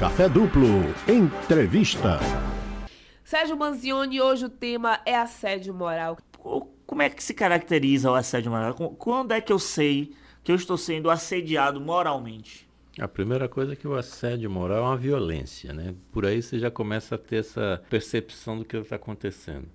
Café Duplo. Entrevista. Sérgio Manzioni, hoje o tema é assédio moral. Como é que se caracteriza o assédio moral? Quando é que eu sei que eu estou sendo assediado moralmente? A primeira coisa é que o assédio moral é uma violência, né? Por aí você já começa a ter essa percepção do que está acontecendo.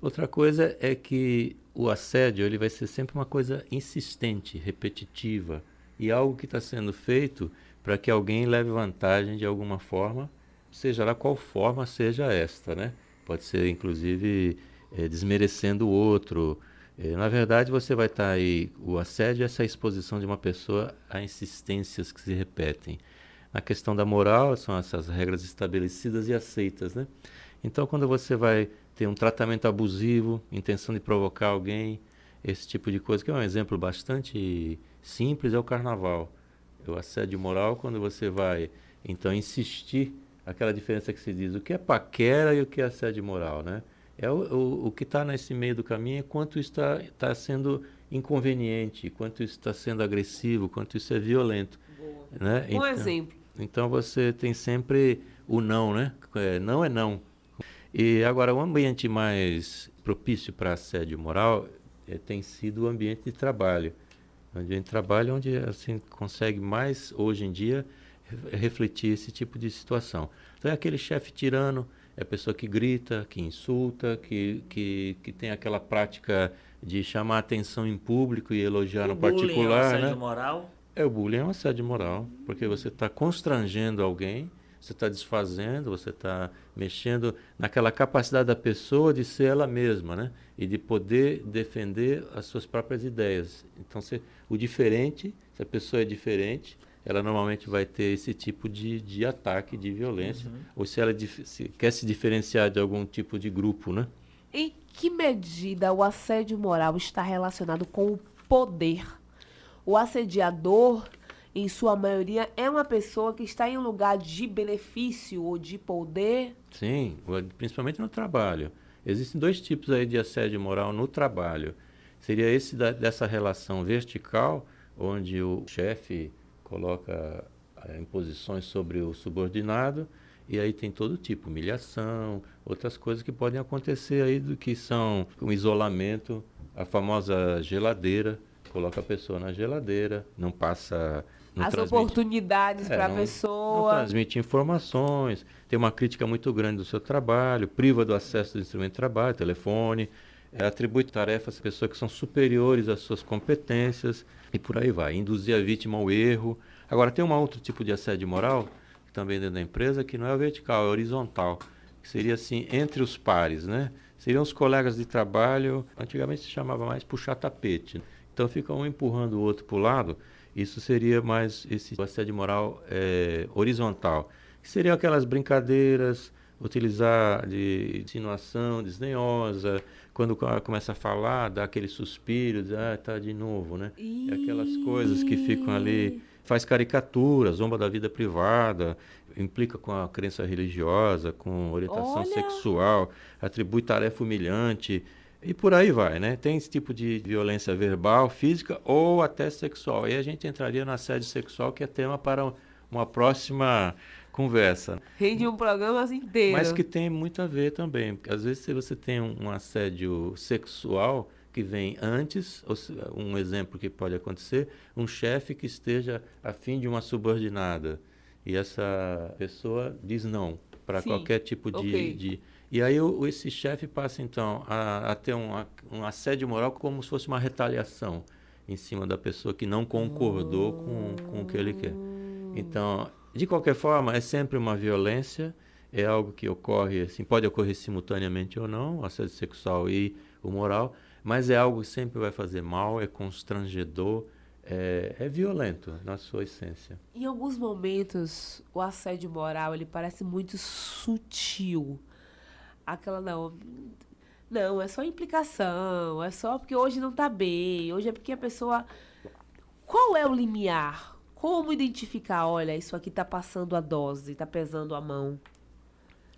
Outra coisa é que o assédio ele vai ser sempre uma coisa insistente, repetitiva e algo que está sendo feito para que alguém leve vantagem de alguma forma, seja lá qual forma seja esta, né? Pode ser inclusive é, desmerecendo o outro. É, na verdade, você vai estar tá aí o assédio é essa exposição de uma pessoa a insistências que se repetem. Na questão da moral, são essas regras estabelecidas e aceitas, né? Então, quando você vai ter um tratamento abusivo, intenção de provocar alguém, esse tipo de coisa, que é um exemplo bastante simples, é o carnaval. O assédio moral, quando você vai, então, insistir, aquela diferença que se diz, o que é paquera e o que é assédio moral, né? É o, o, o que está nesse meio do caminho é quanto está, está sendo inconveniente, quanto isso está sendo agressivo, quanto isso é violento. Né? Um então, exemplo. Então você tem sempre o não, né? É, não é não. E agora, o ambiente mais propício para assédio moral é, tem sido o ambiente de trabalho. O ambiente de trabalho é onde assim, consegue mais, hoje em dia, refletir esse tipo de situação. Então, é aquele chefe tirano, é a pessoa que grita, que insulta, que, que, que tem aquela prática de chamar atenção em público e elogiar o no particular. É um assédio né? moral? É, o bullying é um assédio moral, porque você está constrangendo alguém você está desfazendo, você está mexendo naquela capacidade da pessoa de ser ela mesma, né? E de poder defender as suas próprias ideias. Então, se, o diferente, se a pessoa é diferente, ela normalmente vai ter esse tipo de, de ataque, de violência. Uhum. Ou se ela se, quer se diferenciar de algum tipo de grupo, né? Em que medida o assédio moral está relacionado com o poder? O assediador em sua maioria, é uma pessoa que está em um lugar de benefício ou de poder? Sim, principalmente no trabalho. Existem dois tipos aí de assédio moral no trabalho. Seria esse da, dessa relação vertical, onde o chefe coloca é, imposições sobre o subordinado, e aí tem todo tipo, humilhação, outras coisas que podem acontecer aí do que são o isolamento, a famosa geladeira, coloca a pessoa na geladeira, não passa as oportunidades é, para a pessoa. Não transmite informações, tem uma crítica muito grande do seu trabalho, priva do acesso do instrumento de trabalho, telefone, é, atribui tarefas a pessoas que são superiores às suas competências e por aí vai. Induzir a vítima ao erro. Agora, tem um outro tipo de assédio moral, também dentro da empresa, que não é vertical, é horizontal, que seria assim, entre os pares, né? Seriam os colegas de trabalho, antigamente se chamava mais puxar tapete. Então fica um empurrando o outro para o lado isso seria mais esse assédio moral é, horizontal. Que seriam aquelas brincadeiras, utilizar de insinuação desdenhosa, quando começa a falar, dá aquele suspiro, diz, ah, tá de novo, né? E aquelas coisas que ficam ali, faz caricatura, zomba da vida privada, implica com a crença religiosa, com orientação Olha. sexual, atribui tarefa humilhante, e por aí vai, né? Tem esse tipo de violência verbal, física ou até sexual. Aí a gente entraria no assédio sexual, que é tema para uma próxima conversa. Rende um programa inteiro. Mas que tem muito a ver também. Porque às vezes se você tem um, assédio sexual que vem antes, um exemplo que pode acontecer, um chefe que esteja afim de uma subordinada e essa pessoa diz não para qualquer tipo de, okay. de e aí o, esse chefe passa então a, a ter um, a, um, assédio moral como se fosse uma retaliação em cima da pessoa que não concordou com, com o que ele quer. Então, de qualquer forma, é sempre uma violência, é algo que ocorre, assim, pode ocorrer simultaneamente ou não, o assédio sexual e o moral, mas é algo que sempre vai fazer mal, é constrangedor, é, é, violento na sua essência. Em alguns momentos, o assédio moral ele parece muito sutil aquela não. Não, é só implicação, é só porque hoje não está bem, hoje é porque a pessoa. Qual é o limiar? Como identificar, olha, isso aqui está passando a dose, está pesando a mão?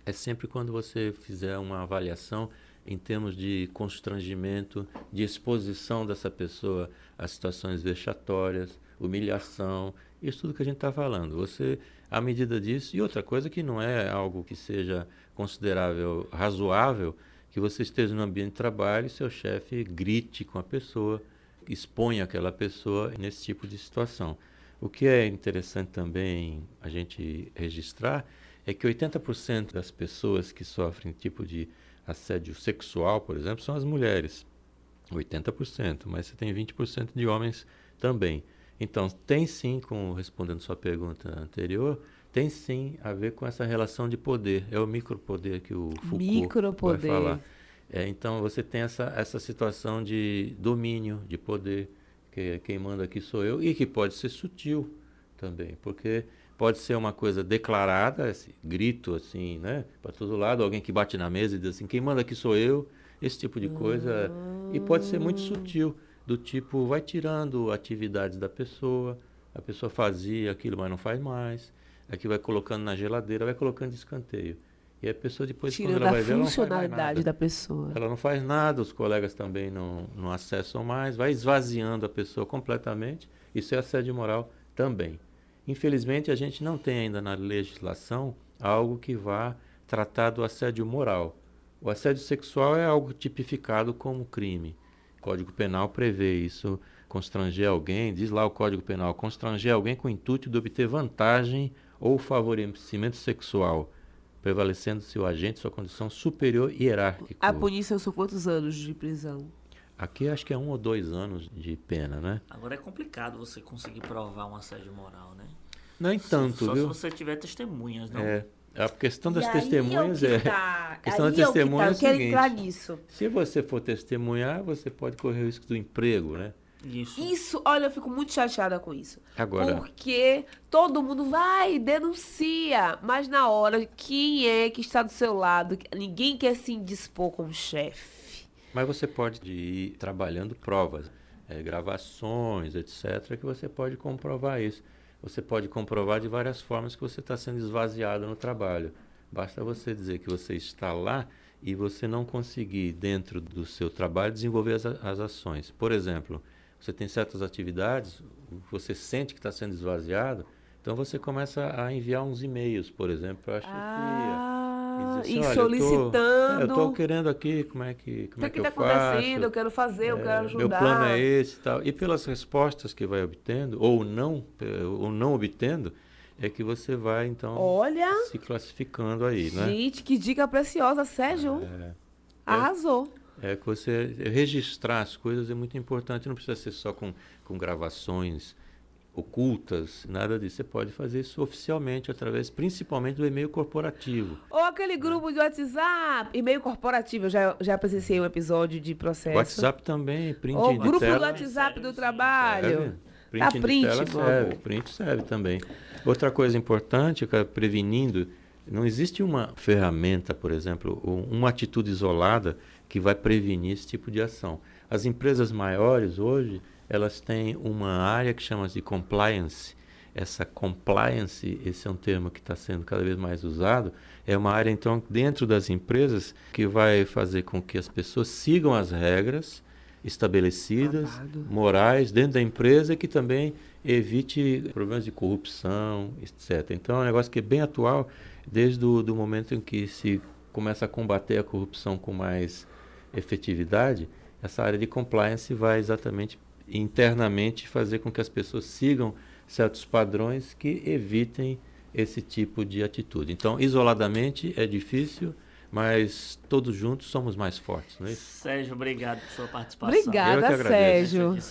É sempre quando você fizer uma avaliação em termos de constrangimento, de exposição dessa pessoa a situações vexatórias, humilhação, isso tudo que a gente está falando. Você à medida disso. E outra coisa que não é algo que seja considerável, razoável, que você esteja no ambiente de trabalho e seu chefe grite com a pessoa, exponha aquela pessoa nesse tipo de situação. O que é interessante também a gente registrar é que 80% das pessoas que sofrem tipo de assédio sexual, por exemplo, são as mulheres. 80%, mas você tem 20% de homens também. Então, tem sim, com, respondendo sua pergunta anterior, tem sim a ver com essa relação de poder. É o micropoder que o Foucault micropoder. vai falar. É, então, você tem essa, essa situação de domínio, de poder, que quem manda aqui sou eu, e que pode ser sutil também, porque pode ser uma coisa declarada, esse grito assim, né, para todo lado, alguém que bate na mesa e diz assim, quem manda aqui sou eu, esse tipo de coisa, e pode ser muito sutil, do tipo, vai tirando atividades da pessoa, a pessoa fazia aquilo, mas não faz mais, aqui vai colocando na geladeira, vai colocando de escanteio. E a pessoa depois, Tirando quando ela vai ver, ela não funcionalidade da pessoa. Ela não faz nada, os colegas também não, não acessam mais, vai esvaziando a pessoa completamente. Isso é assédio moral também. Infelizmente, a gente não tem ainda na legislação algo que vá tratar do assédio moral. O assédio sexual é algo tipificado como crime. O Código Penal prevê isso. Constranger alguém, diz lá o Código Penal, constranger alguém com o intuito de obter vantagem ou favorecimento sexual prevalecendo seu agente sua condição superior hierárquica. A punição são quantos anos de prisão? Aqui acho que é um ou dois anos de pena, né? Agora é complicado você conseguir provar um assédio moral, né? Nem tanto, só, viu? Só se você tiver testemunhas, não? É. A questão das testemunhas é. Tá. A questão das testemunhas é, é o seguinte, entrar nisso. Se você for testemunhar, você pode correr o risco do emprego, né? Isso. Isso, olha, eu fico muito chateada com isso. Agora. Porque todo mundo vai, denuncia. Mas na hora, quem é que está do seu lado? Ninguém quer se indispor com o chefe. Mas você pode ir trabalhando provas, é, gravações, etc., que você pode comprovar isso. Você pode comprovar de várias formas que você está sendo esvaziado no trabalho. Basta você dizer que você está lá e você não conseguir, dentro do seu trabalho, desenvolver as, as ações. Por exemplo, você tem certas atividades, você sente que está sendo esvaziado, então você começa a enviar uns e-mails, por exemplo, para a chefia. Ah, e, assim, e solicitando. eu estou querendo aqui, como é que, como o é que, que está acontecendo, eu quero fazer, é, eu quero ajudar. Meu plano é esse e tal. E pelas respostas que vai obtendo, ou não, ou não obtendo, é que você vai, então, Olha, se classificando aí, né? Gente, que dica preciosa, Sérgio. É, Arrasou. É que você registrar as coisas é muito importante, não precisa ser só com, com gravações ocultas, nada disso. Você pode fazer isso oficialmente, através principalmente do e-mail corporativo. Ou aquele grupo de WhatsApp, e-mail corporativo. Eu já, já presenciei um episódio de processo. WhatsApp também, print Ou de grupo tela. do WhatsApp do trabalho. Serve. Print, tá, print tela serve, print serve também. Outra coisa importante, prevenindo, não existe uma ferramenta, por exemplo, uma atitude isolada que vai prevenir esse tipo de ação. As empresas maiores hoje, elas têm uma área que chama de compliance. Essa compliance, esse é um termo que está sendo cada vez mais usado, é uma área então dentro das empresas que vai fazer com que as pessoas sigam as regras estabelecidas, morais dentro da empresa que também evite problemas de corrupção, etc. Então é um negócio que é bem atual desde o do momento em que se começa a combater a corrupção com mais efetividade, essa área de compliance vai exatamente internamente fazer com que as pessoas sigam certos padrões que evitem esse tipo de atitude. Então, isoladamente é difícil, mas todos juntos somos mais fortes, não é isso? Sérgio, obrigado por sua participação. Obrigada, Sérgio.